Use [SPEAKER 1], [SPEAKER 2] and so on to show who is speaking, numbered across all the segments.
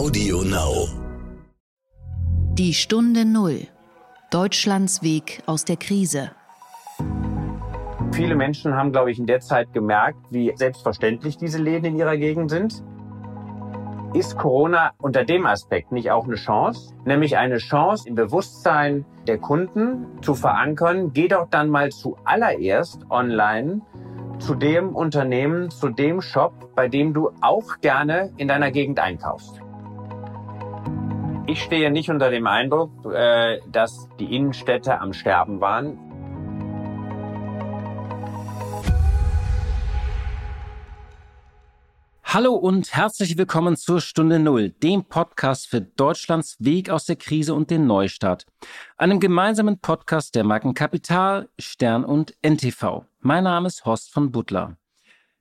[SPEAKER 1] Audio Now.
[SPEAKER 2] Die Stunde Null. Deutschlands Weg aus der Krise.
[SPEAKER 3] Viele Menschen haben, glaube ich, in der Zeit gemerkt, wie selbstverständlich diese Läden in ihrer Gegend sind. Ist Corona unter dem Aspekt nicht auch eine Chance? Nämlich eine Chance im Bewusstsein der Kunden zu verankern, geh doch dann mal zuallererst online zu dem Unternehmen, zu dem Shop, bei dem du auch gerne in deiner Gegend einkaufst. Ich stehe nicht unter dem Eindruck, äh, dass die Innenstädte am Sterben waren.
[SPEAKER 4] Hallo und herzlich willkommen zur Stunde Null, dem Podcast für Deutschlands Weg aus der Krise und den Neustart. Einem gemeinsamen Podcast der Marken Kapital, Stern und NTV. Mein Name ist Horst von Butler.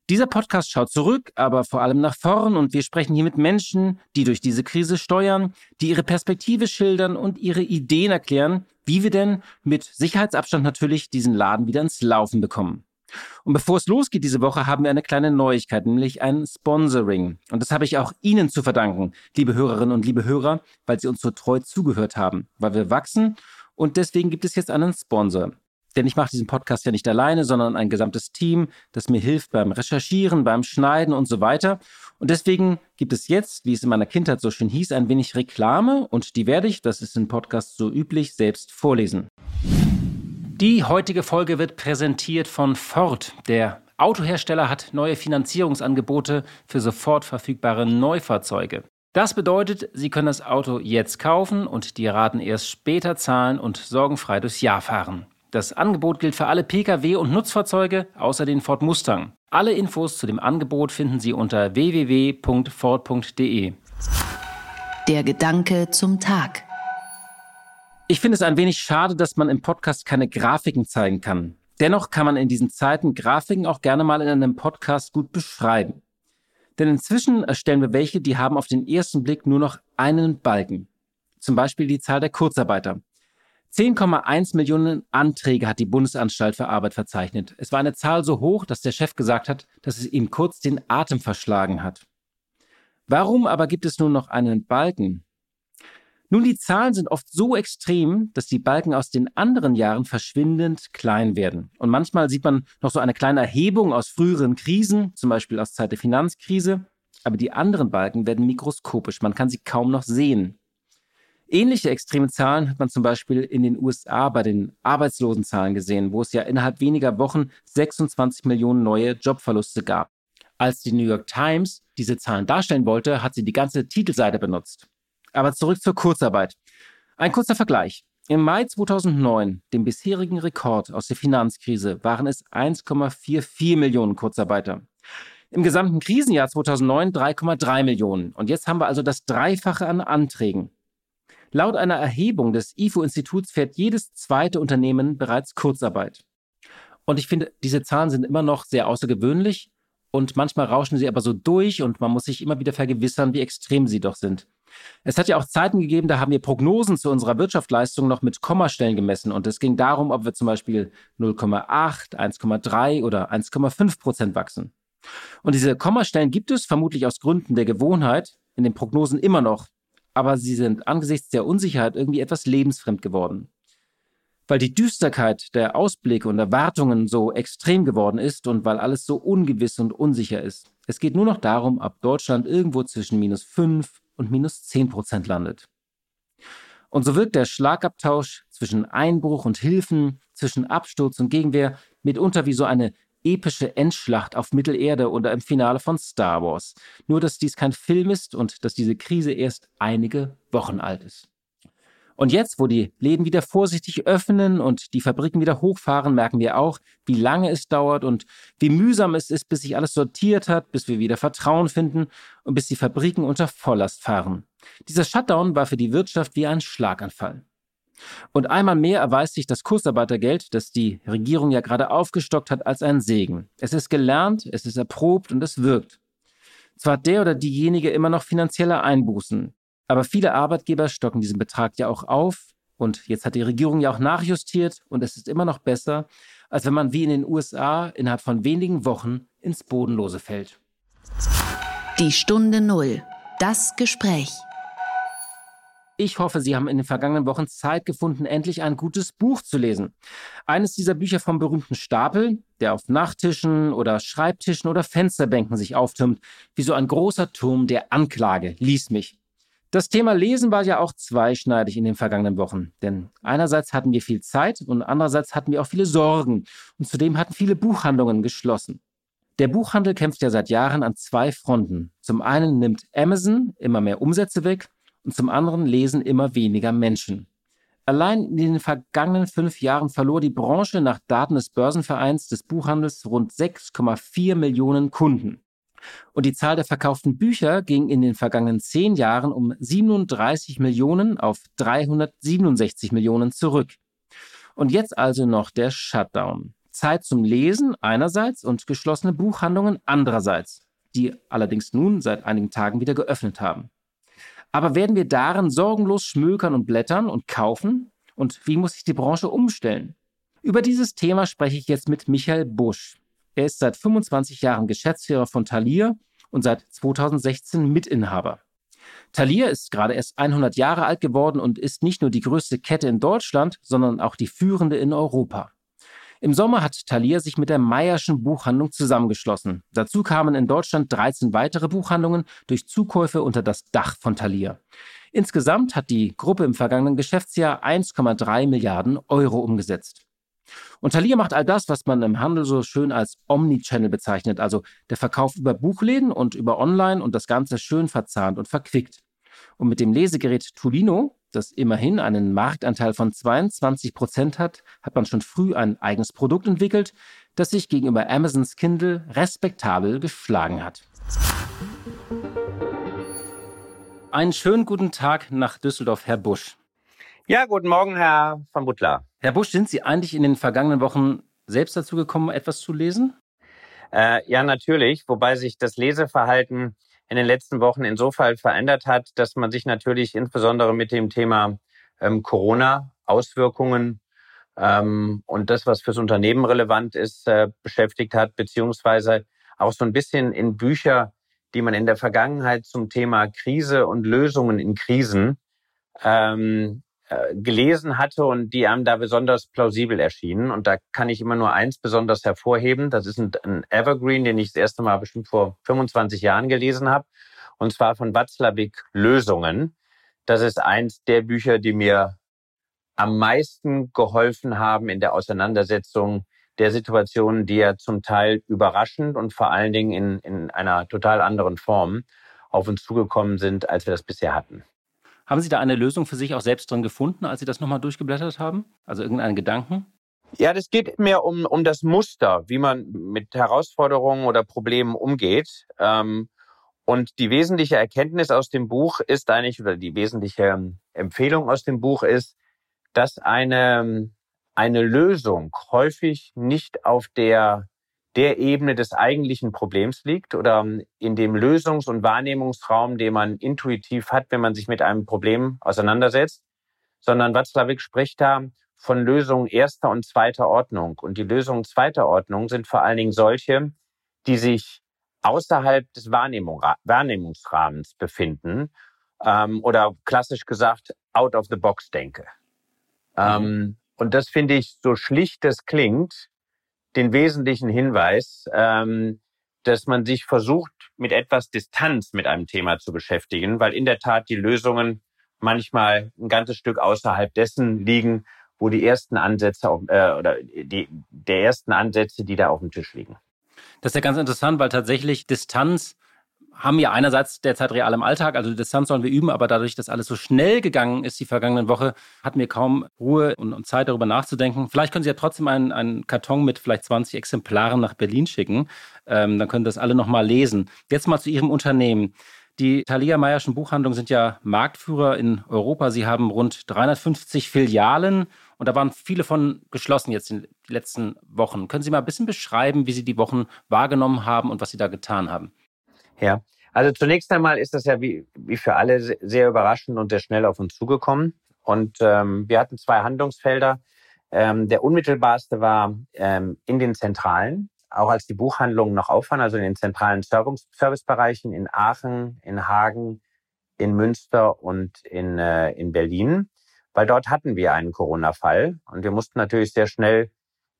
[SPEAKER 4] Dieser Podcast schaut zurück, aber vor allem nach vorn und wir sprechen hier mit Menschen, die durch diese Krise steuern, die ihre Perspektive schildern und ihre Ideen erklären, wie wir denn mit Sicherheitsabstand natürlich diesen Laden wieder ins Laufen bekommen. Und bevor es losgeht diese Woche, haben wir eine kleine Neuigkeit, nämlich ein Sponsoring. Und das habe ich auch Ihnen zu verdanken, liebe Hörerinnen und liebe Hörer, weil Sie uns so treu zugehört haben, weil wir wachsen und deswegen gibt es jetzt einen Sponsor. Denn ich mache diesen Podcast ja nicht alleine, sondern ein gesamtes Team, das mir hilft beim Recherchieren, beim Schneiden und so weiter. Und deswegen gibt es jetzt, wie es in meiner Kindheit so schön hieß, ein wenig Reklame und die werde ich, das ist im Podcast so üblich, selbst vorlesen. Die heutige Folge wird präsentiert von Ford. Der Autohersteller hat neue Finanzierungsangebote für sofort verfügbare Neufahrzeuge. Das bedeutet, Sie können das Auto jetzt kaufen und die Raten erst später zahlen und sorgenfrei durchs Jahr fahren. Das Angebot gilt für alle Pkw und Nutzfahrzeuge außer den Ford Mustang. Alle Infos zu dem Angebot finden Sie unter www.ford.de.
[SPEAKER 2] Der Gedanke zum Tag.
[SPEAKER 4] Ich finde es ein wenig schade, dass man im Podcast keine Grafiken zeigen kann. Dennoch kann man in diesen Zeiten Grafiken auch gerne mal in einem Podcast gut beschreiben. Denn inzwischen erstellen wir welche, die haben auf den ersten Blick nur noch einen Balken. Zum Beispiel die Zahl der Kurzarbeiter. 10,1 Millionen Anträge hat die Bundesanstalt für Arbeit verzeichnet. Es war eine Zahl so hoch, dass der Chef gesagt hat, dass es ihm kurz den Atem verschlagen hat. Warum aber gibt es nun noch einen Balken? Nun, die Zahlen sind oft so extrem, dass die Balken aus den anderen Jahren verschwindend klein werden. Und manchmal sieht man noch so eine kleine Erhebung aus früheren Krisen, zum Beispiel aus Zeit der Finanzkrise. Aber die anderen Balken werden mikroskopisch. Man kann sie kaum noch sehen. Ähnliche extreme Zahlen hat man zum Beispiel in den USA bei den Arbeitslosenzahlen gesehen, wo es ja innerhalb weniger Wochen 26 Millionen neue Jobverluste gab. Als die New York Times diese Zahlen darstellen wollte, hat sie die ganze Titelseite benutzt. Aber zurück zur Kurzarbeit. Ein kurzer Vergleich. Im Mai 2009, dem bisherigen Rekord aus der Finanzkrise, waren es 1,44 Millionen Kurzarbeiter. Im gesamten Krisenjahr 2009 3,3 Millionen. Und jetzt haben wir also das Dreifache an Anträgen. Laut einer Erhebung des IFO-Instituts fährt jedes zweite Unternehmen bereits Kurzarbeit. Und ich finde, diese Zahlen sind immer noch sehr außergewöhnlich und manchmal rauschen sie aber so durch und man muss sich immer wieder vergewissern, wie extrem sie doch sind. Es hat ja auch Zeiten gegeben, da haben wir Prognosen zu unserer Wirtschaftsleistung noch mit Kommastellen gemessen und es ging darum, ob wir zum Beispiel 0,8, 1,3 oder 1,5 Prozent wachsen. Und diese Kommastellen gibt es vermutlich aus Gründen der Gewohnheit in den Prognosen immer noch aber sie sind angesichts der Unsicherheit irgendwie etwas lebensfremd geworden. Weil die Düsterkeit der Ausblicke und Erwartungen so extrem geworden ist und weil alles so ungewiss und unsicher ist. Es geht nur noch darum, ob Deutschland irgendwo zwischen minus 5 und minus 10 Prozent landet. Und so wirkt der Schlagabtausch zwischen Einbruch und Hilfen, zwischen Absturz und Gegenwehr mitunter wie so eine epische Endschlacht auf Mittelerde oder im Finale von Star Wars. Nur, dass dies kein Film ist und dass diese Krise erst einige Wochen alt ist. Und jetzt, wo die Läden wieder vorsichtig öffnen und die Fabriken wieder hochfahren, merken wir auch, wie lange es dauert und wie mühsam es ist, bis sich alles sortiert hat, bis wir wieder Vertrauen finden und bis die Fabriken unter Volllast fahren. Dieser Shutdown war für die Wirtschaft wie ein Schlaganfall. Und einmal mehr erweist sich das Kursarbeitergeld, das die Regierung ja gerade aufgestockt hat, als ein Segen. Es ist gelernt, es ist erprobt und es wirkt. Zwar hat der oder diejenige immer noch finanzielle Einbußen, aber viele Arbeitgeber stocken diesen Betrag ja auch auf und jetzt hat die Regierung ja auch nachjustiert und es ist immer noch besser, als wenn man wie in den USA innerhalb von wenigen Wochen ins Bodenlose fällt.
[SPEAKER 2] Die Stunde Null. Das Gespräch.
[SPEAKER 4] Ich hoffe, Sie haben in den vergangenen Wochen Zeit gefunden, endlich ein gutes Buch zu lesen. Eines dieser Bücher vom berühmten Stapel, der auf Nachttischen oder Schreibtischen oder Fensterbänken sich auftürmt, wie so ein großer Turm der Anklage, lies mich. Das Thema Lesen war ja auch zweischneidig in den vergangenen Wochen. Denn einerseits hatten wir viel Zeit und andererseits hatten wir auch viele Sorgen. Und zudem hatten viele Buchhandlungen geschlossen. Der Buchhandel kämpft ja seit Jahren an zwei Fronten. Zum einen nimmt Amazon immer mehr Umsätze weg und zum anderen lesen immer weniger Menschen. Allein in den vergangenen fünf Jahren verlor die Branche nach Daten des Börsenvereins des Buchhandels rund 6,4 Millionen Kunden. Und die Zahl der verkauften Bücher ging in den vergangenen zehn Jahren um 37 Millionen auf 367 Millionen zurück. Und jetzt also noch der Shutdown. Zeit zum Lesen einerseits und geschlossene Buchhandlungen andererseits, die allerdings nun seit einigen Tagen wieder geöffnet haben. Aber werden wir darin sorgenlos schmökern und blättern und kaufen? Und wie muss sich die Branche umstellen? Über dieses Thema spreche ich jetzt mit Michael Busch. Er ist seit 25 Jahren Geschäftsführer von Thalia und seit 2016 Mitinhaber. Thalia ist gerade erst 100 Jahre alt geworden und ist nicht nur die größte Kette in Deutschland, sondern auch die führende in Europa. Im Sommer hat Thalia sich mit der Meierschen Buchhandlung zusammengeschlossen. Dazu kamen in Deutschland 13 weitere Buchhandlungen durch Zukäufe unter das Dach von Thalia. Insgesamt hat die Gruppe im vergangenen Geschäftsjahr 1,3 Milliarden Euro umgesetzt. Und Thalia macht all das, was man im Handel so schön als Omnichannel bezeichnet, also der Verkauf über Buchläden und über Online und das Ganze schön verzahnt und verquickt. Und mit dem Lesegerät Tulino das immerhin einen Marktanteil von 22 Prozent hat, hat man schon früh ein eigenes Produkt entwickelt, das sich gegenüber Amazons Kindle respektabel geschlagen hat. Einen schönen guten Tag nach Düsseldorf, Herr Busch.
[SPEAKER 3] Ja, guten Morgen, Herr von Butler.
[SPEAKER 4] Herr Busch, sind Sie eigentlich in den vergangenen Wochen selbst dazu gekommen, etwas zu lesen?
[SPEAKER 3] Äh, ja, natürlich, wobei sich das Leseverhalten in den letzten Wochen insofern verändert hat, dass man sich natürlich insbesondere mit dem Thema ähm, Corona-Auswirkungen ähm, und das, was fürs Unternehmen relevant ist, äh, beschäftigt hat, beziehungsweise auch so ein bisschen in Bücher, die man in der Vergangenheit zum Thema Krise und Lösungen in Krisen ähm, äh, gelesen hatte und die einem da besonders plausibel erschienen. Und da kann ich immer nur eins besonders hervorheben. Das ist ein, ein Evergreen, den ich das erste Mal bestimmt vor 25 Jahren gelesen habe. Und zwar von Watzlawick Lösungen. Das ist eins der Bücher, die mir am meisten geholfen haben in der Auseinandersetzung der Situationen, die ja zum Teil überraschend und vor allen Dingen in, in einer total anderen Form auf uns zugekommen sind, als wir das bisher hatten.
[SPEAKER 4] Haben Sie da eine Lösung für sich auch selbst drin gefunden, als Sie das nochmal durchgeblättert haben? Also irgendeinen Gedanken?
[SPEAKER 3] Ja, das geht mehr um, um das Muster, wie man mit Herausforderungen oder Problemen umgeht. Ähm, und die wesentliche Erkenntnis aus dem Buch ist eigentlich, oder die wesentliche Empfehlung aus dem Buch ist, dass eine, eine Lösung häufig nicht auf der der Ebene des eigentlichen Problems liegt oder in dem Lösungs- und Wahrnehmungsraum, den man intuitiv hat, wenn man sich mit einem Problem auseinandersetzt, sondern Watzlawick spricht da von Lösungen erster und zweiter Ordnung. Und die Lösungen zweiter Ordnung sind vor allen Dingen solche, die sich außerhalb des Wahrnehmung, Wahrnehmungsrahmens befinden ähm, oder klassisch gesagt out of the box denke. Mhm. Ähm, und das finde ich, so schlicht das klingt, den wesentlichen Hinweis, ähm, dass man sich versucht, mit etwas Distanz mit einem Thema zu beschäftigen, weil in der Tat die Lösungen manchmal ein ganzes Stück außerhalb dessen liegen, wo die ersten Ansätze auf, äh, oder die, der ersten Ansätze, die da auf dem Tisch liegen.
[SPEAKER 4] Das ist ja ganz interessant, weil tatsächlich Distanz haben wir einerseits derzeit real im Alltag, also Distanz sollen wir üben, aber dadurch, dass alles so schnell gegangen ist die vergangenen Woche, hatten wir kaum Ruhe und, und Zeit darüber nachzudenken. Vielleicht können Sie ja trotzdem einen, einen Karton mit vielleicht 20 Exemplaren nach Berlin schicken. Ähm, dann können das alle nochmal lesen. Jetzt mal zu Ihrem Unternehmen. Die Thalia Meyerschen Buchhandlungen sind ja Marktführer in Europa. Sie haben rund 350 Filialen und da waren viele von geschlossen jetzt in den letzten Wochen. Können Sie mal ein bisschen beschreiben, wie Sie die Wochen wahrgenommen haben und was Sie da getan haben?
[SPEAKER 3] Ja, also zunächst einmal ist das ja wie, wie für alle sehr überraschend und sehr schnell auf uns zugekommen. Und ähm, wir hatten zwei Handlungsfelder. Ähm, der unmittelbarste war ähm, in den Zentralen, auch als die Buchhandlungen noch auf waren, also in den zentralen Servicebereichen in Aachen, in Hagen, in Münster und in, äh, in Berlin, weil dort hatten wir einen Corona-Fall und wir mussten natürlich sehr schnell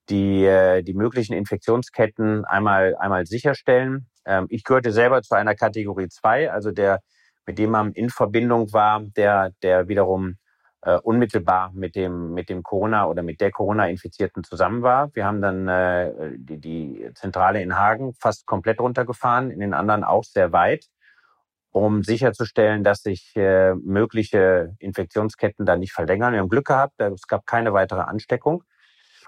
[SPEAKER 3] die, äh, die möglichen Infektionsketten einmal, einmal sicherstellen. Ähm, ich gehörte selber zu einer Kategorie 2, also der, mit dem man in Verbindung war, der, der wiederum äh, unmittelbar mit dem, mit dem Corona oder mit der Corona-Infizierten zusammen war. Wir haben dann äh, die, die Zentrale in Hagen fast komplett runtergefahren, in den anderen auch sehr weit, um sicherzustellen, dass sich äh, mögliche Infektionsketten da nicht verlängern. Wir haben Glück gehabt, es gab keine weitere Ansteckung.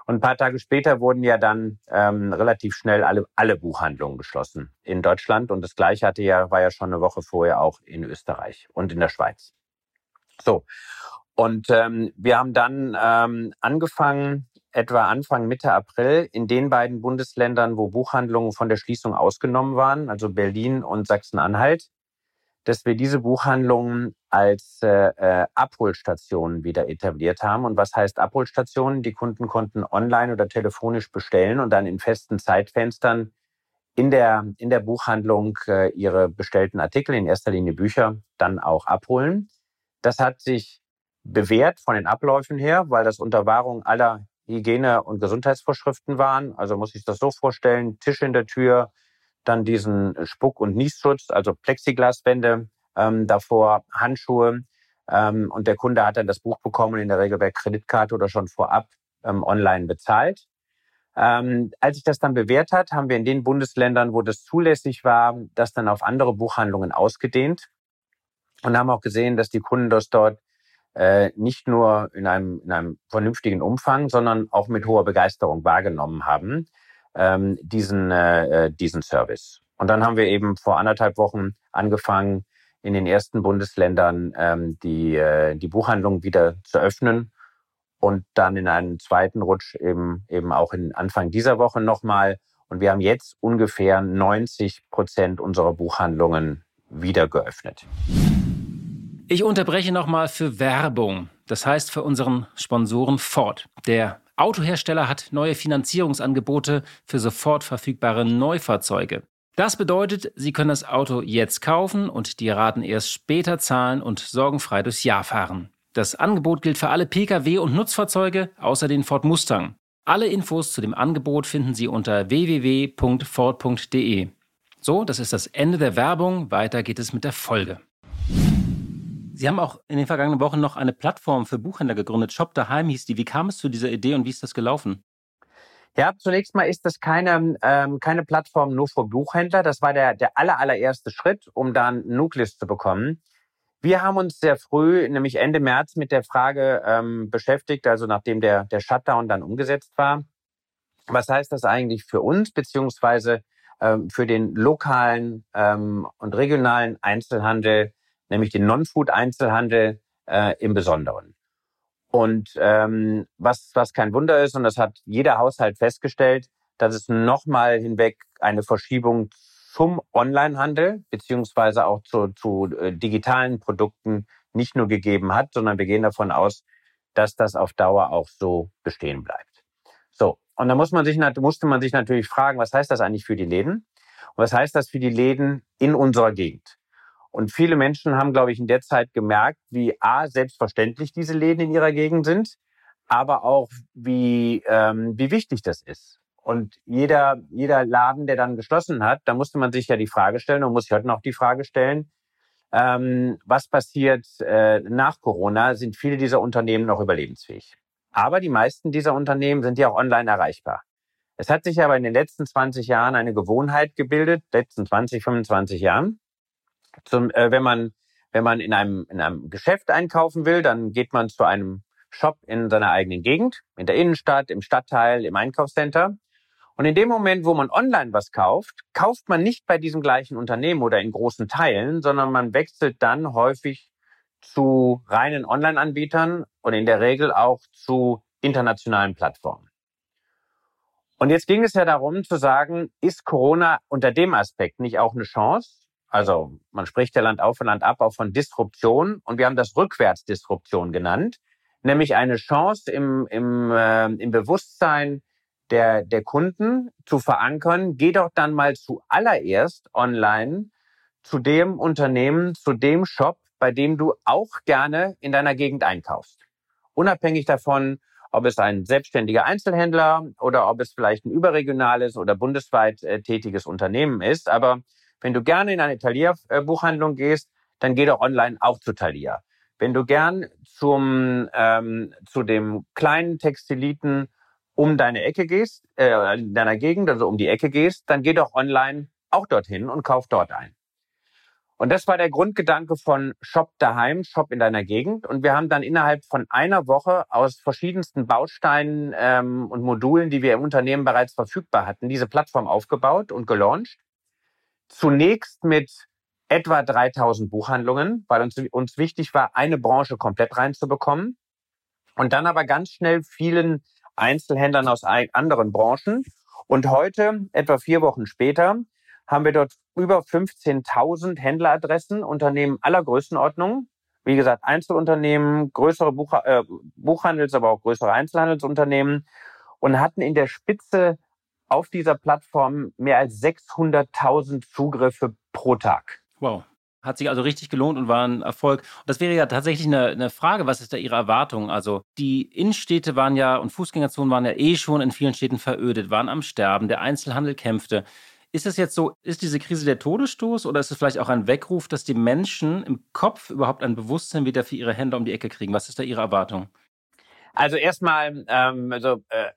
[SPEAKER 3] Und ein paar Tage später wurden ja dann ähm, relativ schnell alle, alle Buchhandlungen geschlossen in Deutschland. Und das Gleiche hatte ja, war ja schon eine Woche vorher auch in Österreich und in der Schweiz. So. Und ähm, wir haben dann ähm, angefangen, etwa Anfang Mitte April in den beiden Bundesländern, wo Buchhandlungen von der Schließung ausgenommen waren, also Berlin und Sachsen-Anhalt, dass wir diese Buchhandlungen als äh, äh, Abholstationen wieder etabliert haben. Und was heißt Abholstationen? Die Kunden konnten online oder telefonisch bestellen und dann in festen Zeitfenstern in der, in der Buchhandlung äh, ihre bestellten Artikel, in erster Linie Bücher, dann auch abholen. Das hat sich bewährt von den Abläufen her, weil das unter Wahrung aller Hygiene- und Gesundheitsvorschriften waren. Also muss ich das so vorstellen, Tisch in der Tür, dann diesen Spuck- und Niesschutz, also Plexiglaswände ähm, davor, Handschuhe. Ähm, und der Kunde hat dann das Buch bekommen, in der Regel per Kreditkarte oder schon vorab ähm, online bezahlt. Ähm, als sich das dann bewährt hat, haben wir in den Bundesländern, wo das zulässig war, das dann auf andere Buchhandlungen ausgedehnt und haben auch gesehen, dass die Kunden das dort äh, nicht nur in einem, in einem vernünftigen Umfang, sondern auch mit hoher Begeisterung wahrgenommen haben, ähm, diesen, äh, diesen Service. Und dann haben wir eben vor anderthalb Wochen angefangen, in den ersten Bundesländern ähm, die, äh, die Buchhandlung wieder zu öffnen und dann in einem zweiten Rutsch eben, eben auch in Anfang dieser Woche nochmal. Und wir haben jetzt ungefähr 90 Prozent unserer Buchhandlungen wieder geöffnet.
[SPEAKER 4] Ich unterbreche nochmal für Werbung. Das heißt für unseren Sponsoren Ford. Der Autohersteller hat neue Finanzierungsangebote für sofort verfügbare Neufahrzeuge. Das bedeutet, Sie können das Auto jetzt kaufen und die Raten erst später zahlen und sorgenfrei durchs Jahr fahren. Das Angebot gilt für alle Pkw und Nutzfahrzeuge außer den Ford Mustang. Alle Infos zu dem Angebot finden Sie unter www.ford.de. So, das ist das Ende der Werbung. Weiter geht es mit der Folge. Sie haben auch in den vergangenen Wochen noch eine Plattform für Buchhändler gegründet. Shop daheim hieß die. Wie kam es zu dieser Idee und wie ist das gelaufen?
[SPEAKER 3] Ja, zunächst mal ist das keine, ähm, keine Plattform nur für Buchhändler. Das war der, der aller, allererste Schritt, um dann Nukleus zu bekommen. Wir haben uns sehr früh, nämlich Ende März, mit der Frage ähm, beschäftigt, also nachdem der, der Shutdown dann umgesetzt war. Was heißt das eigentlich für uns, beziehungsweise ähm, für den lokalen ähm, und regionalen Einzelhandel? Nämlich den Non-Food-Einzelhandel äh, im Besonderen. Und ähm, was, was kein Wunder ist, und das hat jeder Haushalt festgestellt, dass es nochmal hinweg eine Verschiebung zum Onlinehandel beziehungsweise auch zu, zu äh, digitalen Produkten nicht nur gegeben hat, sondern wir gehen davon aus, dass das auf Dauer auch so bestehen bleibt. So, und da muss man sich, musste man sich natürlich fragen, was heißt das eigentlich für die Läden? Und was heißt das für die Läden in unserer Gegend? Und viele Menschen haben, glaube ich, in der Zeit gemerkt, wie A, selbstverständlich diese Läden in ihrer Gegend sind, aber auch, wie, ähm, wie wichtig das ist. Und jeder, jeder Laden, der dann geschlossen hat, da musste man sich ja die Frage stellen und muss sich heute noch die Frage stellen, ähm, was passiert äh, nach Corona? Sind viele dieser Unternehmen noch überlebensfähig? Aber die meisten dieser Unternehmen sind ja auch online erreichbar. Es hat sich aber in den letzten 20 Jahren eine Gewohnheit gebildet, letzten 20, 25 Jahren, zum, äh, wenn man wenn man in einem in einem Geschäft einkaufen will, dann geht man zu einem Shop in seiner eigenen Gegend, in der Innenstadt, im Stadtteil, im Einkaufscenter. Und in dem Moment, wo man online was kauft, kauft man nicht bei diesem gleichen Unternehmen oder in großen Teilen, sondern man wechselt dann häufig zu reinen Online-Anbietern und in der Regel auch zu internationalen Plattformen. Und jetzt ging es ja darum zu sagen, ist Corona unter dem Aspekt nicht auch eine Chance? Also man spricht ja Land auf und Land ab auch von Disruption und wir haben das Rückwärtsdisruption genannt, nämlich eine Chance im, im, äh, im Bewusstsein der, der Kunden zu verankern, geh doch dann mal zuallererst online zu dem Unternehmen, zu dem Shop, bei dem du auch gerne in deiner Gegend einkaufst. Unabhängig davon, ob es ein selbstständiger Einzelhändler oder ob es vielleicht ein überregionales oder bundesweit äh, tätiges Unternehmen ist. Aber wenn du gerne in eine Thalia-Buchhandlung gehst, dann geh doch online auch zu Thalia. Wenn du gern zum, ähm, zu dem kleinen Textiliten um deine Ecke gehst, äh, in deiner Gegend, also um die Ecke gehst, dann geh doch online auch dorthin und kauf dort ein. Und das war der Grundgedanke von Shop daheim, Shop in deiner Gegend. Und wir haben dann innerhalb von einer Woche aus verschiedensten Bausteinen ähm, und Modulen, die wir im Unternehmen bereits verfügbar hatten, diese Plattform aufgebaut und gelauncht. Zunächst mit etwa 3000 Buchhandlungen, weil uns, uns wichtig war, eine Branche komplett reinzubekommen. Und dann aber ganz schnell vielen Einzelhändlern aus anderen Branchen. Und heute, etwa vier Wochen später, haben wir dort über 15.000 Händleradressen, Unternehmen aller Größenordnungen. Wie gesagt, Einzelunternehmen, größere Buch, äh, Buchhandels, aber auch größere Einzelhandelsunternehmen und hatten in der Spitze auf dieser Plattform mehr als 600.000 Zugriffe pro Tag.
[SPEAKER 4] Wow. Hat sich also richtig gelohnt und war ein Erfolg. Und das wäre ja tatsächlich eine, eine, Frage, was ist da Ihre Erwartung? Also die Innenstädte waren ja und Fußgängerzonen waren ja eh schon in vielen Städten verödet, waren am Sterben, der Einzelhandel kämpfte. Ist es jetzt so, ist diese Krise der Todesstoß oder ist es vielleicht auch ein Weckruf, dass die Menschen im Kopf überhaupt ein Bewusstsein wieder für ihre Hände um die Ecke kriegen? Was ist da Ihre Erwartung?
[SPEAKER 3] Also erstmal, ähm, also, äh,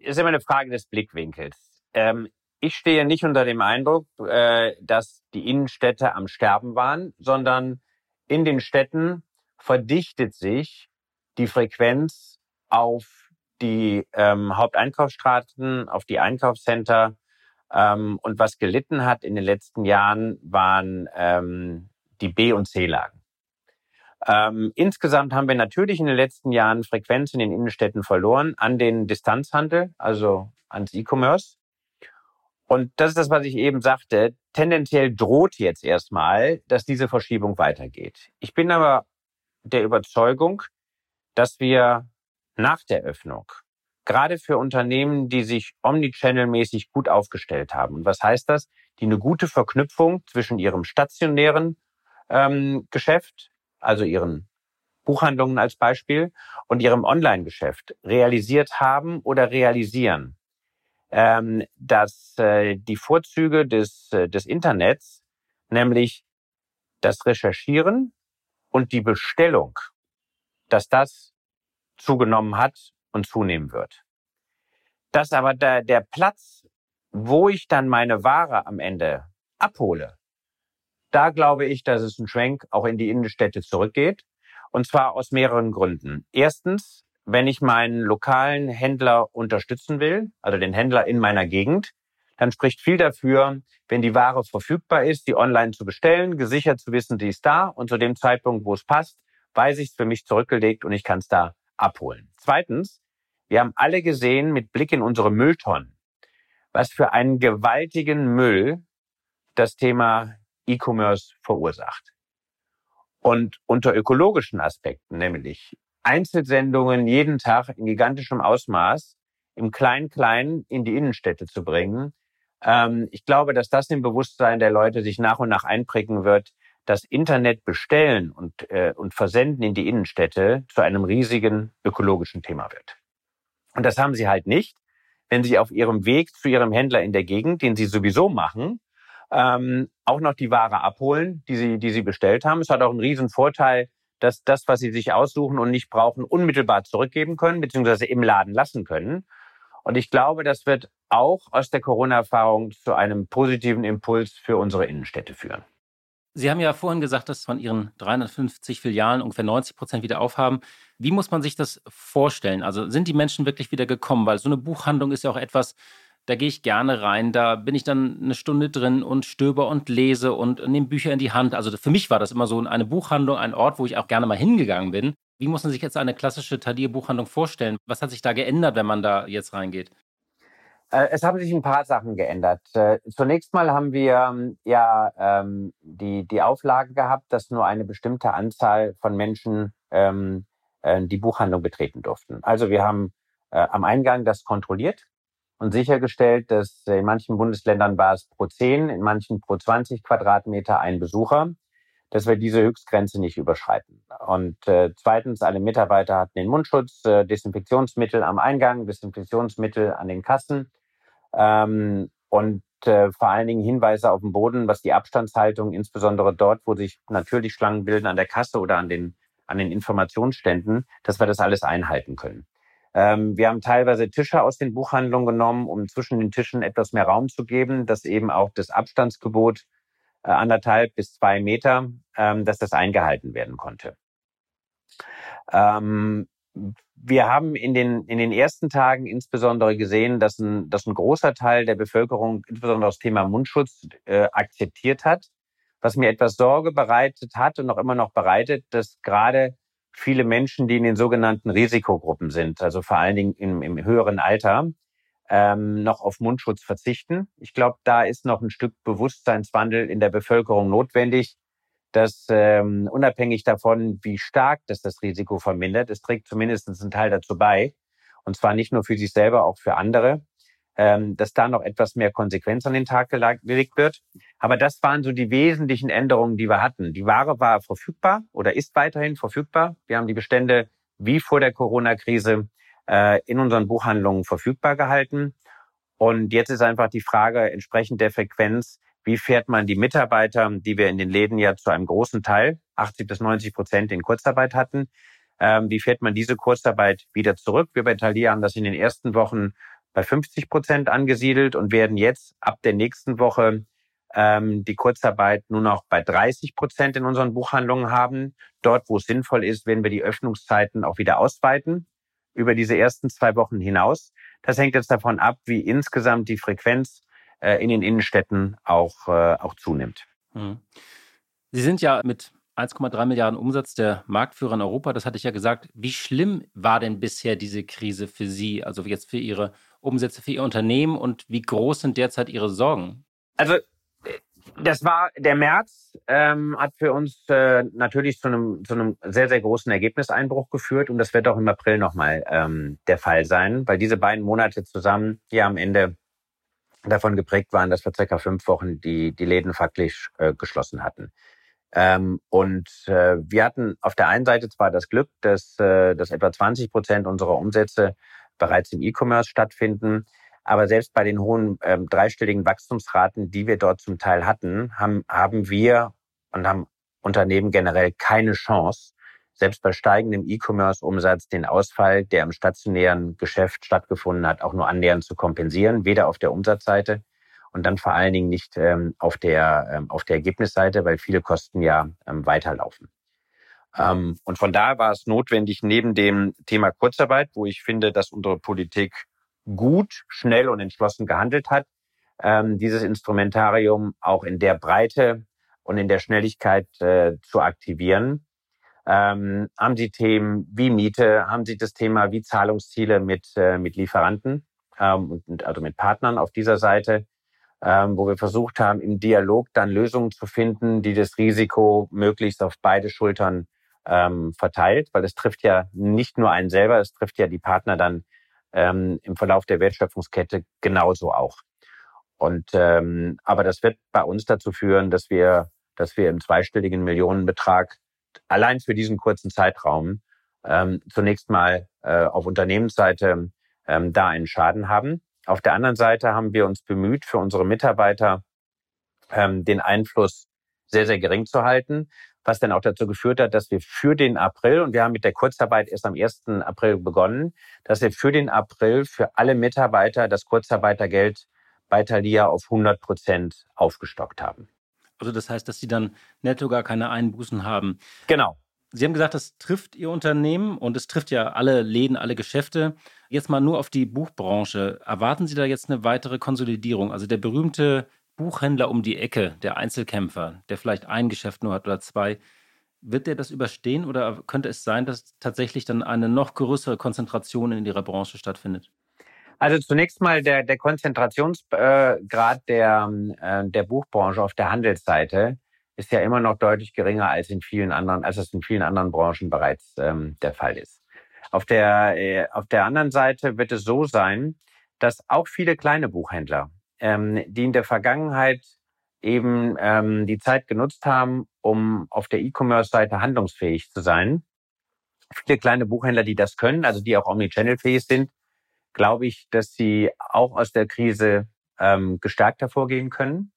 [SPEAKER 3] ist immer eine Frage des Blickwinkels. Ähm, ich stehe nicht unter dem Eindruck, äh, dass die Innenstädte am Sterben waren, sondern in den Städten verdichtet sich die Frequenz auf die ähm, Haupteinkaufsstraßen, auf die Einkaufscenter, ähm, und was gelitten hat in den letzten Jahren waren ähm, die B- und C-Lagen. Ähm, insgesamt haben wir natürlich in den letzten Jahren Frequenz in den Innenstädten verloren an den Distanzhandel, also ans E-Commerce. Und das ist das, was ich eben sagte. Tendenziell droht jetzt erstmal, dass diese Verschiebung weitergeht. Ich bin aber der Überzeugung, dass wir nach der Öffnung gerade für Unternehmen, die sich omnichannel-mäßig gut aufgestellt haben. Und was heißt das? Die eine gute Verknüpfung zwischen ihrem stationären ähm, Geschäft, also ihren Buchhandlungen als Beispiel, und ihrem Online-Geschäft realisiert haben oder realisieren, ähm, dass äh, die Vorzüge des, äh, des Internets, nämlich das Recherchieren und die Bestellung, dass das zugenommen hat und zunehmen wird. Dass aber der, der Platz, wo ich dann meine Ware am Ende abhole, da glaube ich, dass es ein Schwenk auch in die Innenstädte zurückgeht. Und zwar aus mehreren Gründen. Erstens, wenn ich meinen lokalen Händler unterstützen will, also den Händler in meiner Gegend, dann spricht viel dafür, wenn die Ware verfügbar ist, die online zu bestellen, gesichert zu wissen, die ist da und zu dem Zeitpunkt, wo es passt, weiß ich es für mich zurückgelegt und ich kann es da abholen. Zweitens, wir haben alle gesehen mit Blick in unsere Mülltonnen, was für einen gewaltigen Müll das Thema E-Commerce verursacht. Und unter ökologischen Aspekten, nämlich Einzelsendungen jeden Tag in gigantischem Ausmaß im Klein-Klein in die Innenstädte zu bringen. Ähm, ich glaube, dass das im Bewusstsein der Leute sich nach und nach einprägen wird, das Internet bestellen und, äh, und versenden in die Innenstädte zu einem riesigen ökologischen Thema wird. Und das haben sie halt nicht, wenn sie auf ihrem Weg zu ihrem Händler in der Gegend, den sie sowieso machen, ähm, auch noch die Ware abholen, die sie, die sie bestellt haben. Es hat auch einen riesen Vorteil, dass das, was sie sich aussuchen und nicht brauchen, unmittelbar zurückgeben können, beziehungsweise im Laden lassen können. Und ich glaube, das wird auch aus der Corona-Erfahrung zu einem positiven Impuls für unsere Innenstädte führen.
[SPEAKER 4] Sie haben ja vorhin gesagt, dass von Ihren 350 Filialen ungefähr 90 Prozent wieder aufhaben. Wie muss man sich das vorstellen? Also sind die Menschen wirklich wieder gekommen? Weil so eine Buchhandlung ist ja auch etwas, da gehe ich gerne rein, da bin ich dann eine Stunde drin und stöber und lese und nehme Bücher in die Hand. Also für mich war das immer so eine Buchhandlung, ein Ort, wo ich auch gerne mal hingegangen bin. Wie muss man sich jetzt eine klassische Tadir-Buchhandlung vorstellen? Was hat sich da geändert, wenn man da jetzt reingeht?
[SPEAKER 3] Äh, es haben sich ein paar Sachen geändert. Äh, zunächst mal haben wir ähm, ja ähm, die, die Auflage gehabt, dass nur eine bestimmte Anzahl von Menschen ähm, äh, die Buchhandlung betreten durften. Also wir haben äh, am Eingang das kontrolliert und sichergestellt, dass in manchen Bundesländern war es pro 10, in manchen pro 20 Quadratmeter ein Besucher, dass wir diese Höchstgrenze nicht überschreiten. Und äh, zweitens, alle Mitarbeiter hatten den Mundschutz, äh, Desinfektionsmittel am Eingang, Desinfektionsmittel an den Kassen ähm, und äh, vor allen Dingen Hinweise auf dem Boden, was die Abstandshaltung, insbesondere dort, wo sich natürlich Schlangen bilden an der Kasse oder an den, an den Informationsständen, dass wir das alles einhalten können. Ähm, wir haben teilweise Tische aus den Buchhandlungen genommen, um zwischen den Tischen etwas mehr Raum zu geben, dass eben auch das Abstandsgebot äh, anderthalb bis zwei Meter, ähm, dass das eingehalten werden konnte. Ähm, wir haben in den, in den ersten Tagen insbesondere gesehen, dass ein, dass ein großer Teil der Bevölkerung insbesondere das Thema Mundschutz äh, akzeptiert hat, was mir etwas Sorge bereitet hat und auch immer noch bereitet, dass gerade viele Menschen, die in den sogenannten Risikogruppen sind, also vor allen Dingen im, im höheren Alter, ähm, noch auf Mundschutz verzichten. Ich glaube, da ist noch ein Stück Bewusstseinswandel in der Bevölkerung notwendig, dass ähm, unabhängig davon, wie stark das das Risiko vermindert, es trägt zumindest einen Teil dazu bei, und zwar nicht nur für sich selber, auch für andere, ähm, dass da noch etwas mehr Konsequenz an den Tag gelegt wird. Aber das waren so die wesentlichen Änderungen, die wir hatten. Die Ware war verfügbar oder ist weiterhin verfügbar. Wir haben die Bestände wie vor der Corona-Krise äh, in unseren Buchhandlungen verfügbar gehalten. Und jetzt ist einfach die Frage entsprechend der Frequenz, wie fährt man die Mitarbeiter, die wir in den Läden ja zu einem großen Teil, 80 bis 90 Prozent in Kurzarbeit hatten, ähm, wie fährt man diese Kurzarbeit wieder zurück? Wir bei Thalia haben das in den ersten Wochen bei 50 Prozent angesiedelt und werden jetzt ab der nächsten Woche ähm, die Kurzarbeit nur noch bei 30 Prozent in unseren Buchhandlungen haben. Dort, wo es sinnvoll ist, werden wir die Öffnungszeiten auch wieder ausweiten über diese ersten zwei Wochen hinaus. Das hängt jetzt davon ab, wie insgesamt die Frequenz äh, in den Innenstädten auch, äh, auch zunimmt. Hm.
[SPEAKER 4] Sie sind ja mit 1,3 Milliarden Umsatz der Marktführer in Europa. Das hatte ich ja gesagt. Wie schlimm war denn bisher diese Krise für Sie, also jetzt für Ihre Umsätze, für Ihr Unternehmen und wie groß sind derzeit Ihre Sorgen?
[SPEAKER 3] Also das war der März, ähm, hat für uns äh, natürlich zu einem, zu einem sehr, sehr großen Ergebniseinbruch geführt und das wird auch im April nochmal ähm, der Fall sein, weil diese beiden Monate zusammen ja am Ende davon geprägt waren, dass wir circa fünf Wochen die, die Läden faktisch äh, geschlossen hatten. Ähm, und äh, wir hatten auf der einen Seite zwar das Glück, dass, äh, dass etwa 20 Prozent unserer Umsätze bereits im E-Commerce stattfinden. Aber selbst bei den hohen ähm, dreistelligen Wachstumsraten, die wir dort zum Teil hatten, haben, haben wir und haben Unternehmen generell keine Chance, selbst bei steigendem E-Commerce-Umsatz den Ausfall, der im stationären Geschäft stattgefunden hat, auch nur annähernd zu kompensieren, weder auf der Umsatzseite und dann vor allen Dingen nicht ähm, auf, der, ähm, auf der Ergebnisseite, weil viele Kosten ja ähm, weiterlaufen. Ähm, und von daher war es notwendig, neben dem Thema Kurzarbeit, wo ich finde, dass unsere Politik gut, schnell und entschlossen gehandelt hat, ähm, dieses Instrumentarium auch in der Breite und in der Schnelligkeit äh, zu aktivieren. Ähm, haben Sie Themen wie Miete, haben Sie das Thema wie Zahlungsziele mit, äh, mit Lieferanten und also mit Partnern auf dieser Seite, ähm, wo wir versucht haben, im Dialog dann Lösungen zu finden, die das Risiko möglichst auf beide Schultern ähm, verteilt, weil es trifft ja nicht nur einen selber, es trifft ja die Partner dann ähm, im Verlauf der Wertschöpfungskette genauso auch. Und ähm, aber das wird bei uns dazu führen, dass wir, dass wir im zweistelligen Millionenbetrag allein für diesen kurzen Zeitraum ähm, zunächst mal äh, auf Unternehmensseite ähm, da einen Schaden haben. Auf der anderen Seite haben wir uns bemüht, für unsere Mitarbeiter ähm, den Einfluss sehr, sehr gering zu halten was dann auch dazu geführt hat, dass wir für den April, und wir haben mit der Kurzarbeit erst am 1. April begonnen, dass wir für den April für alle Mitarbeiter das Kurzarbeitergeld bei Thalia auf 100 Prozent aufgestockt haben.
[SPEAKER 4] Also das heißt, dass Sie dann netto gar keine Einbußen haben.
[SPEAKER 3] Genau.
[SPEAKER 4] Sie haben gesagt, das trifft Ihr Unternehmen und es trifft ja alle Läden, alle Geschäfte. Jetzt mal nur auf die Buchbranche. Erwarten Sie da jetzt eine weitere Konsolidierung? Also der berühmte Buchhändler um die Ecke, der Einzelkämpfer, der vielleicht ein Geschäft nur hat oder zwei, wird der das überstehen oder könnte es sein, dass tatsächlich dann eine noch größere Konzentration in ihrer Branche stattfindet?
[SPEAKER 3] Also zunächst mal der, der Konzentrationsgrad der, äh, der Buchbranche auf der Handelsseite ist ja immer noch deutlich geringer als in vielen anderen, als es in vielen anderen Branchen bereits ähm, der Fall ist. Auf der, äh, auf der anderen Seite wird es so sein, dass auch viele kleine Buchhändler, ähm, die in der Vergangenheit eben ähm, die Zeit genutzt haben, um auf der E-Commerce-Seite handlungsfähig zu sein, viele kleine Buchhändler, die das können, also die auch omnichannel-fähig sind, glaube ich, dass sie auch aus der Krise ähm, gestärkt hervorgehen können.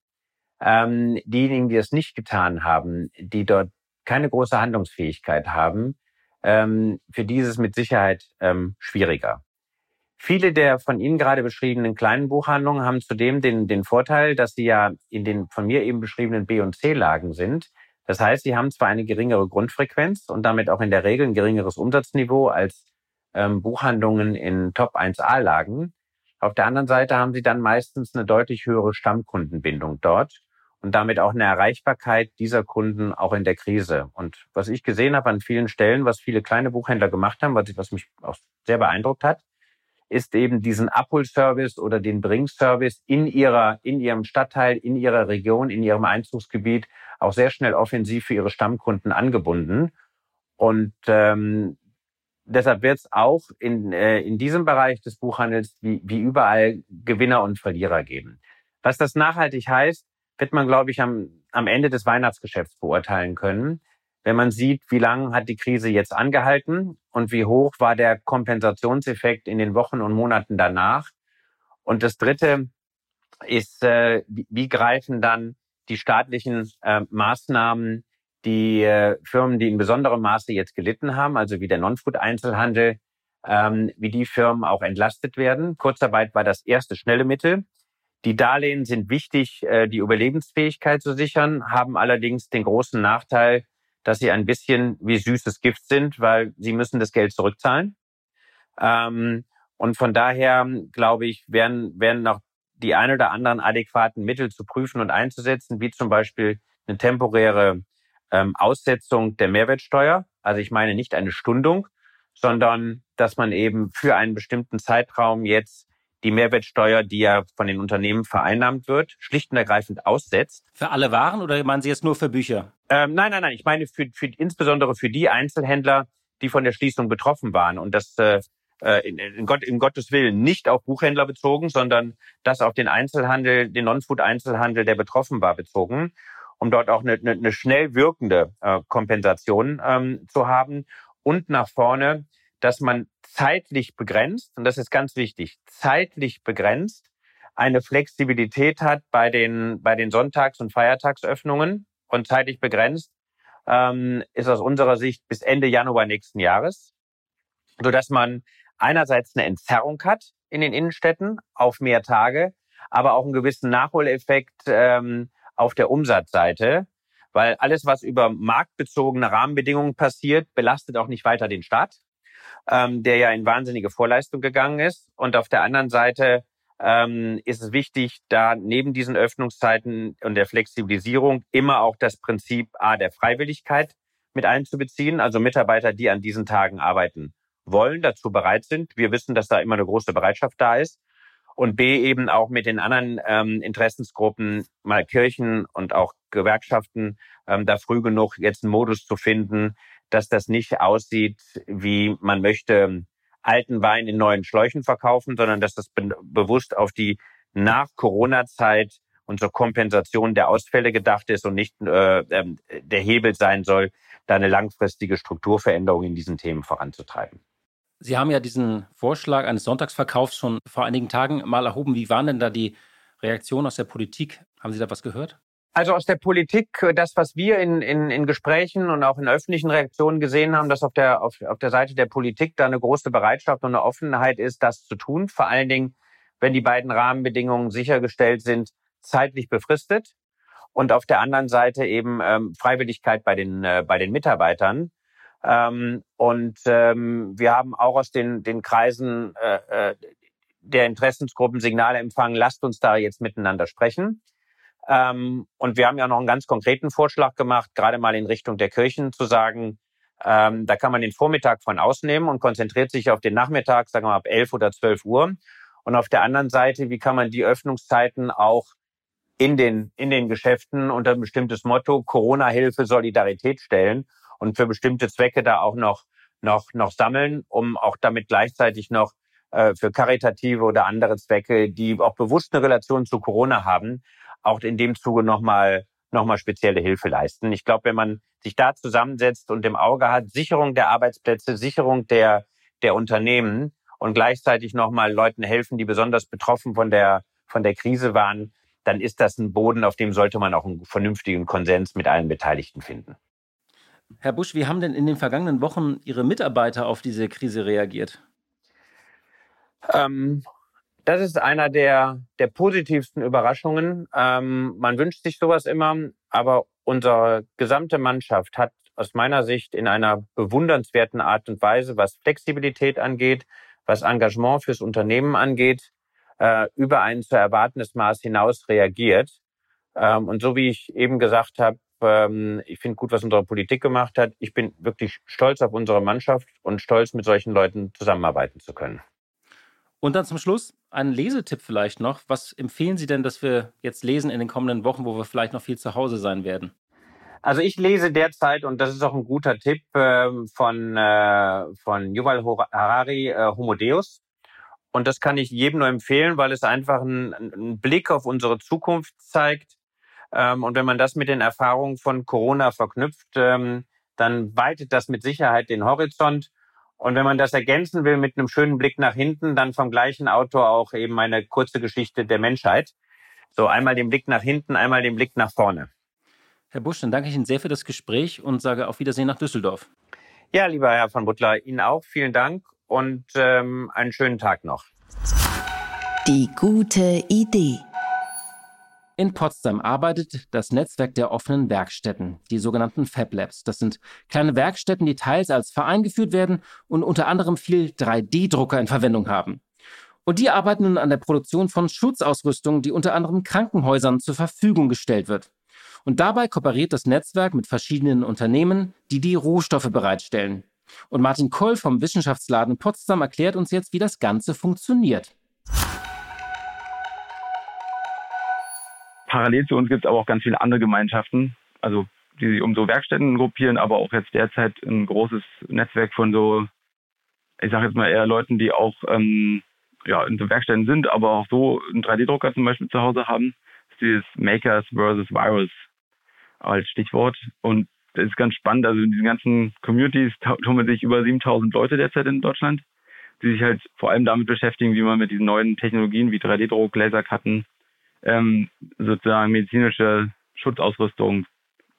[SPEAKER 3] Ähm, diejenigen, die es nicht getan haben, die dort keine große Handlungsfähigkeit haben, ähm, für dieses mit Sicherheit ähm, schwieriger. Viele der von Ihnen gerade beschriebenen kleinen Buchhandlungen haben zudem den, den Vorteil, dass sie ja in den von mir eben beschriebenen B- und C-Lagen sind. Das heißt, sie haben zwar eine geringere Grundfrequenz und damit auch in der Regel ein geringeres Umsatzniveau als ähm, Buchhandlungen in Top-1A-Lagen. Auf der anderen Seite haben sie dann meistens eine deutlich höhere Stammkundenbindung dort und damit auch eine Erreichbarkeit dieser Kunden auch in der Krise. Und was ich gesehen habe an vielen Stellen, was viele kleine Buchhändler gemacht haben, was, was mich auch sehr beeindruckt hat, ist eben diesen Abholservice oder den Bringservice in ihrer, in ihrem Stadtteil, in ihrer Region, in ihrem Einzugsgebiet auch sehr schnell offensiv für ihre Stammkunden angebunden. Und ähm, deshalb wird es auch in, äh, in diesem Bereich des Buchhandels wie, wie überall Gewinner und Verlierer geben. Was das nachhaltig heißt, wird man, glaube ich, am, am Ende des Weihnachtsgeschäfts beurteilen können. Wenn man sieht, wie lange hat die Krise jetzt angehalten und wie hoch war der Kompensationseffekt in den Wochen und Monaten danach. Und das Dritte ist, äh, wie greifen dann die staatlichen äh, Maßnahmen die äh, Firmen, die in besonderem Maße jetzt gelitten haben, also wie der Non-Food-Einzelhandel, ähm, wie die Firmen auch entlastet werden. Kurzarbeit war das erste schnelle Mittel. Die Darlehen sind wichtig, äh, die Überlebensfähigkeit zu sichern, haben allerdings den großen Nachteil, dass sie ein bisschen wie süßes Gift sind, weil sie müssen das Geld zurückzahlen. Ähm, und von daher, glaube ich, werden, werden noch die ein oder anderen adäquaten Mittel zu prüfen und einzusetzen, wie zum Beispiel eine temporäre ähm, Aussetzung der Mehrwertsteuer. Also ich meine nicht eine Stundung, sondern dass man eben für einen bestimmten Zeitraum jetzt die Mehrwertsteuer, die ja von den Unternehmen vereinnahmt wird, schlicht und ergreifend aussetzt.
[SPEAKER 4] Für alle Waren oder meinen Sie jetzt nur für Bücher?
[SPEAKER 3] Ähm, nein, nein, nein. Ich meine für, für insbesondere für die Einzelhändler, die von der Schließung betroffen waren. Und das äh, äh in, in, Gott, in Gottes Willen nicht auf Buchhändler bezogen, sondern das auf den Einzelhandel, den Non-Food-Einzelhandel, der betroffen war, bezogen, um dort auch eine, eine, eine schnell wirkende äh, Kompensation ähm, zu haben. Und nach vorne dass man zeitlich begrenzt, und das ist ganz wichtig, zeitlich begrenzt eine Flexibilität hat bei den, bei den Sonntags- und Feiertagsöffnungen. Und zeitlich begrenzt ähm, ist aus unserer Sicht bis Ende Januar nächsten Jahres, so dass man einerseits eine Entzerrung hat in den Innenstädten auf mehr Tage, aber auch einen gewissen Nachholeffekt ähm, auf der Umsatzseite, weil alles, was über marktbezogene Rahmenbedingungen passiert, belastet auch nicht weiter den Staat ähm, der ja in wahnsinnige Vorleistung gegangen ist. Und auf der anderen Seite ähm, ist es wichtig, da neben diesen Öffnungszeiten und der Flexibilisierung immer auch das Prinzip A der Freiwilligkeit mit einzubeziehen. Also Mitarbeiter, die an diesen Tagen arbeiten wollen, dazu bereit sind. Wir wissen, dass da immer eine große Bereitschaft da ist. Und B eben auch mit den anderen ähm, Interessensgruppen, mal Kirchen und auch Gewerkschaften, ähm, da früh genug jetzt einen Modus zu finden, dass das nicht aussieht, wie man möchte alten Wein in neuen Schläuchen verkaufen, sondern dass das be bewusst auf die Nach-Corona-Zeit und zur Kompensation der Ausfälle gedacht ist und nicht äh, ähm, der Hebel sein soll, da eine langfristige Strukturveränderung in diesen Themen voranzutreiben.
[SPEAKER 4] Sie haben ja diesen Vorschlag eines Sonntagsverkaufs schon vor einigen Tagen mal erhoben. Wie waren denn da die Reaktionen aus der Politik? Haben Sie da was gehört?
[SPEAKER 3] Also aus der Politik, das, was wir in, in, in Gesprächen und auch in öffentlichen Reaktionen gesehen haben, dass auf der, auf, auf der Seite der Politik da eine große Bereitschaft und eine Offenheit ist, das zu tun. Vor allen Dingen, wenn die beiden Rahmenbedingungen sichergestellt sind, zeitlich befristet und auf der anderen Seite eben ähm, Freiwilligkeit bei den, äh, bei den Mitarbeitern. Ähm, und ähm, wir haben auch aus den, den Kreisen äh, äh der Interessensgruppen Signale empfangen, lasst uns da jetzt miteinander sprechen. Ähm, und wir haben ja noch einen ganz konkreten Vorschlag gemacht, gerade mal in Richtung der Kirchen zu sagen, ähm, da kann man den Vormittag von ausnehmen und konzentriert sich auf den Nachmittag, sagen wir mal ab 11 oder 12 Uhr. Und auf der anderen Seite, wie kann man die Öffnungszeiten auch in den, in den Geschäften unter ein bestimmtes Motto Corona-Hilfe, Solidarität stellen und für bestimmte Zwecke da auch noch, noch, noch sammeln, um auch damit gleichzeitig noch äh, für karitative oder andere Zwecke, die auch bewusst eine Relation zu Corona haben, auch in dem Zuge nochmal noch mal spezielle Hilfe leisten. Ich glaube, wenn man sich da zusammensetzt und im Auge hat, Sicherung der Arbeitsplätze, Sicherung der, der Unternehmen und gleichzeitig nochmal Leuten helfen, die besonders betroffen von der, von der Krise waren, dann ist das ein Boden, auf dem sollte man auch einen vernünftigen Konsens mit allen Beteiligten finden.
[SPEAKER 4] Herr Busch, wie haben denn in den vergangenen Wochen Ihre Mitarbeiter auf diese Krise reagiert?
[SPEAKER 3] Ähm, das ist einer der, der positivsten Überraschungen. Ähm, man wünscht sich sowas immer, aber unsere gesamte Mannschaft hat aus meiner Sicht in einer bewundernswerten Art und Weise, was Flexibilität angeht, was Engagement fürs Unternehmen angeht, äh, über ein zu erwartendes Maß hinaus reagiert. Ähm, und so wie ich eben gesagt habe, ähm, ich finde gut, was unsere Politik gemacht hat. Ich bin wirklich stolz auf unsere Mannschaft und stolz, mit solchen Leuten zusammenarbeiten zu können.
[SPEAKER 4] Und dann zum Schluss ein Lesetipp vielleicht noch. Was empfehlen Sie denn, dass wir jetzt lesen in den kommenden Wochen, wo wir vielleicht noch viel zu Hause sein werden?
[SPEAKER 3] Also ich lese derzeit, und das ist auch ein guter Tipp, äh, von, äh, von Yuval Harari, äh, Homo Deus. Und das kann ich jedem nur empfehlen, weil es einfach einen, einen Blick auf unsere Zukunft zeigt. Ähm, und wenn man das mit den Erfahrungen von Corona verknüpft, ähm, dann weitet das mit Sicherheit den Horizont. Und wenn man das ergänzen will mit einem schönen Blick nach hinten, dann vom gleichen Autor auch eben eine kurze Geschichte der Menschheit. So einmal den Blick nach hinten, einmal den Blick nach vorne.
[SPEAKER 4] Herr Busch, dann danke ich Ihnen sehr für das Gespräch und sage auf Wiedersehen nach Düsseldorf.
[SPEAKER 3] Ja, lieber Herr von Butler, Ihnen auch vielen Dank und ähm, einen schönen Tag noch.
[SPEAKER 2] Die gute Idee.
[SPEAKER 4] In Potsdam arbeitet das Netzwerk der offenen Werkstätten, die sogenannten Fab Labs. Das sind kleine Werkstätten, die teils als Verein geführt werden und unter anderem viel 3D-Drucker in Verwendung haben. Und die arbeiten nun an der Produktion von Schutzausrüstung, die unter anderem Krankenhäusern zur Verfügung gestellt wird. Und dabei kooperiert das Netzwerk mit verschiedenen Unternehmen, die die Rohstoffe bereitstellen. Und Martin Koll vom Wissenschaftsladen Potsdam erklärt uns jetzt, wie das Ganze funktioniert.
[SPEAKER 5] Parallel zu uns gibt es aber auch ganz viele andere Gemeinschaften, also die sich um so Werkstätten gruppieren, aber auch jetzt derzeit ein großes Netzwerk von so, ich sage jetzt mal eher Leuten, die auch ähm, ja, in so Werkstätten sind, aber auch so einen 3D-Drucker zum Beispiel zu Hause haben. Das ist dieses Makers versus Virus als Stichwort. Und das ist ganz spannend. Also in diesen ganzen Communities tummeln sich über 7000 Leute derzeit in Deutschland, die sich halt vor allem damit beschäftigen, wie man mit diesen neuen Technologien wie 3D-Druck, Lasercutten ähm, sozusagen medizinische Schutzausrüstung,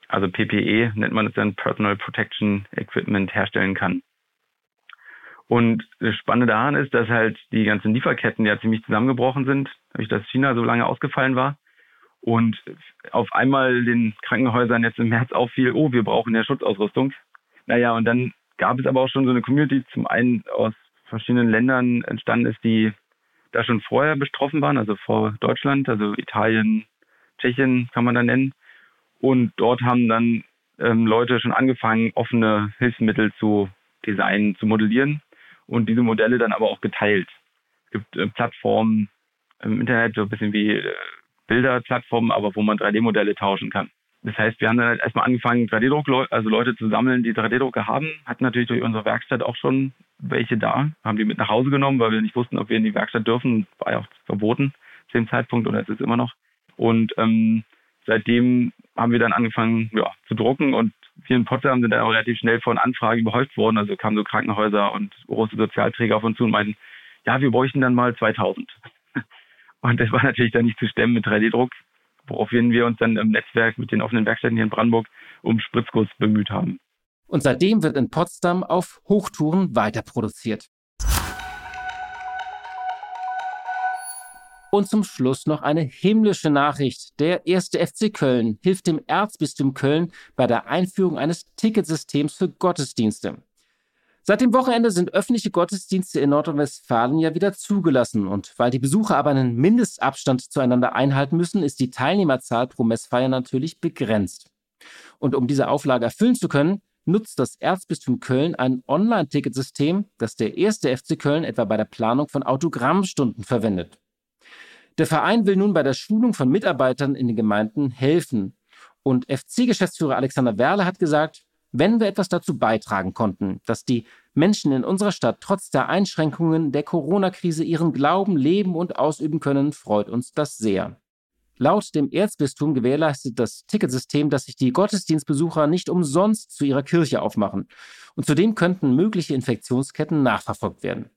[SPEAKER 5] also PPE nennt man es dann, Personal Protection Equipment herstellen kann. Und das Spannende daran ist, dass halt die ganzen Lieferketten ja ziemlich zusammengebrochen sind, dadurch, dass China so lange ausgefallen war. Und auf einmal den Krankenhäusern jetzt im März auffiel, oh, wir brauchen ja Schutzausrüstung. Naja, und dann gab es aber auch schon so eine Community, zum einen aus verschiedenen Ländern entstanden ist, die da schon vorher betroffen waren, also vor Deutschland, also Italien, Tschechien kann man da nennen. Und dort haben dann ähm, Leute schon angefangen, offene Hilfsmittel zu designen, zu modellieren und diese Modelle dann aber auch geteilt. Es gibt äh, Plattformen im Internet, so ein bisschen wie äh, Bilderplattformen, aber wo man 3D-Modelle tauschen kann. Das heißt, wir haben dann halt erstmal angefangen, 3D-Druck, also Leute zu sammeln, die 3D-Drucker haben, hatten natürlich durch unsere Werkstatt auch schon welche da, haben die mit nach Hause genommen, weil wir nicht wussten, ob wir in die Werkstatt dürfen. War ja auch verboten zu dem Zeitpunkt oder ist es immer noch. Und ähm, seitdem haben wir dann angefangen ja, zu drucken und wir in Potsdam sind dann auch relativ schnell von Anfragen überhäuft worden. Also kamen so Krankenhäuser und große Sozialträger auf uns zu und meinten, ja, wir bräuchten dann mal 2000. Und das war natürlich dann nicht zu stemmen mit 3D-Druck woraufhin wir uns dann im Netzwerk mit den offenen Werkstätten hier in Brandenburg um Spritzguss bemüht haben.
[SPEAKER 4] Und seitdem wird in Potsdam auf Hochtouren weiter produziert. Und zum Schluss noch eine himmlische Nachricht. Der erste FC Köln hilft dem Erzbistum Köln bei der Einführung eines Ticketsystems für Gottesdienste. Seit dem Wochenende sind öffentliche Gottesdienste in Nordrhein-Westfalen ja wieder zugelassen. Und weil die Besucher aber einen Mindestabstand zueinander einhalten müssen, ist die Teilnehmerzahl pro Messfeier natürlich begrenzt. Und um diese Auflage erfüllen zu können, nutzt das Erzbistum Köln ein Online-Ticketsystem, das der erste FC Köln etwa bei der Planung von Autogrammstunden verwendet. Der Verein will nun bei der Schulung von Mitarbeitern in den Gemeinden helfen. Und FC-Geschäftsführer Alexander Werle hat gesagt, wenn wir etwas dazu beitragen konnten, dass die Menschen in unserer Stadt trotz der Einschränkungen der Corona-Krise ihren Glauben leben und ausüben können, freut uns das sehr. Laut dem Erzbistum gewährleistet das Ticketsystem, dass sich die Gottesdienstbesucher nicht umsonst zu ihrer Kirche aufmachen. Und zudem könnten mögliche Infektionsketten nachverfolgt werden.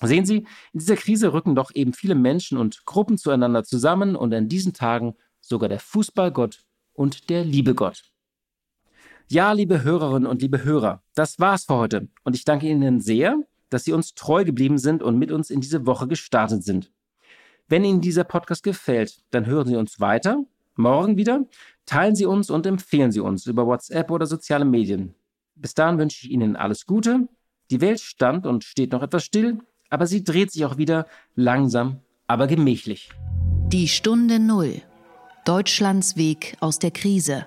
[SPEAKER 4] Sehen Sie, in dieser Krise rücken doch eben viele Menschen und Gruppen zueinander zusammen und in diesen Tagen sogar der Fußballgott und der Liebegott. Ja, liebe Hörerinnen und liebe Hörer, das war's für heute und ich danke Ihnen sehr, dass Sie uns treu geblieben sind und mit uns in diese Woche gestartet sind. Wenn Ihnen dieser Podcast gefällt, dann hören Sie uns weiter, morgen wieder, teilen Sie uns und empfehlen Sie uns über WhatsApp oder soziale Medien. Bis dahin wünsche ich Ihnen alles Gute. Die Welt stand und steht noch etwas still, aber sie dreht sich auch wieder langsam, aber gemächlich.
[SPEAKER 2] Die Stunde Null. Deutschlands Weg aus der Krise.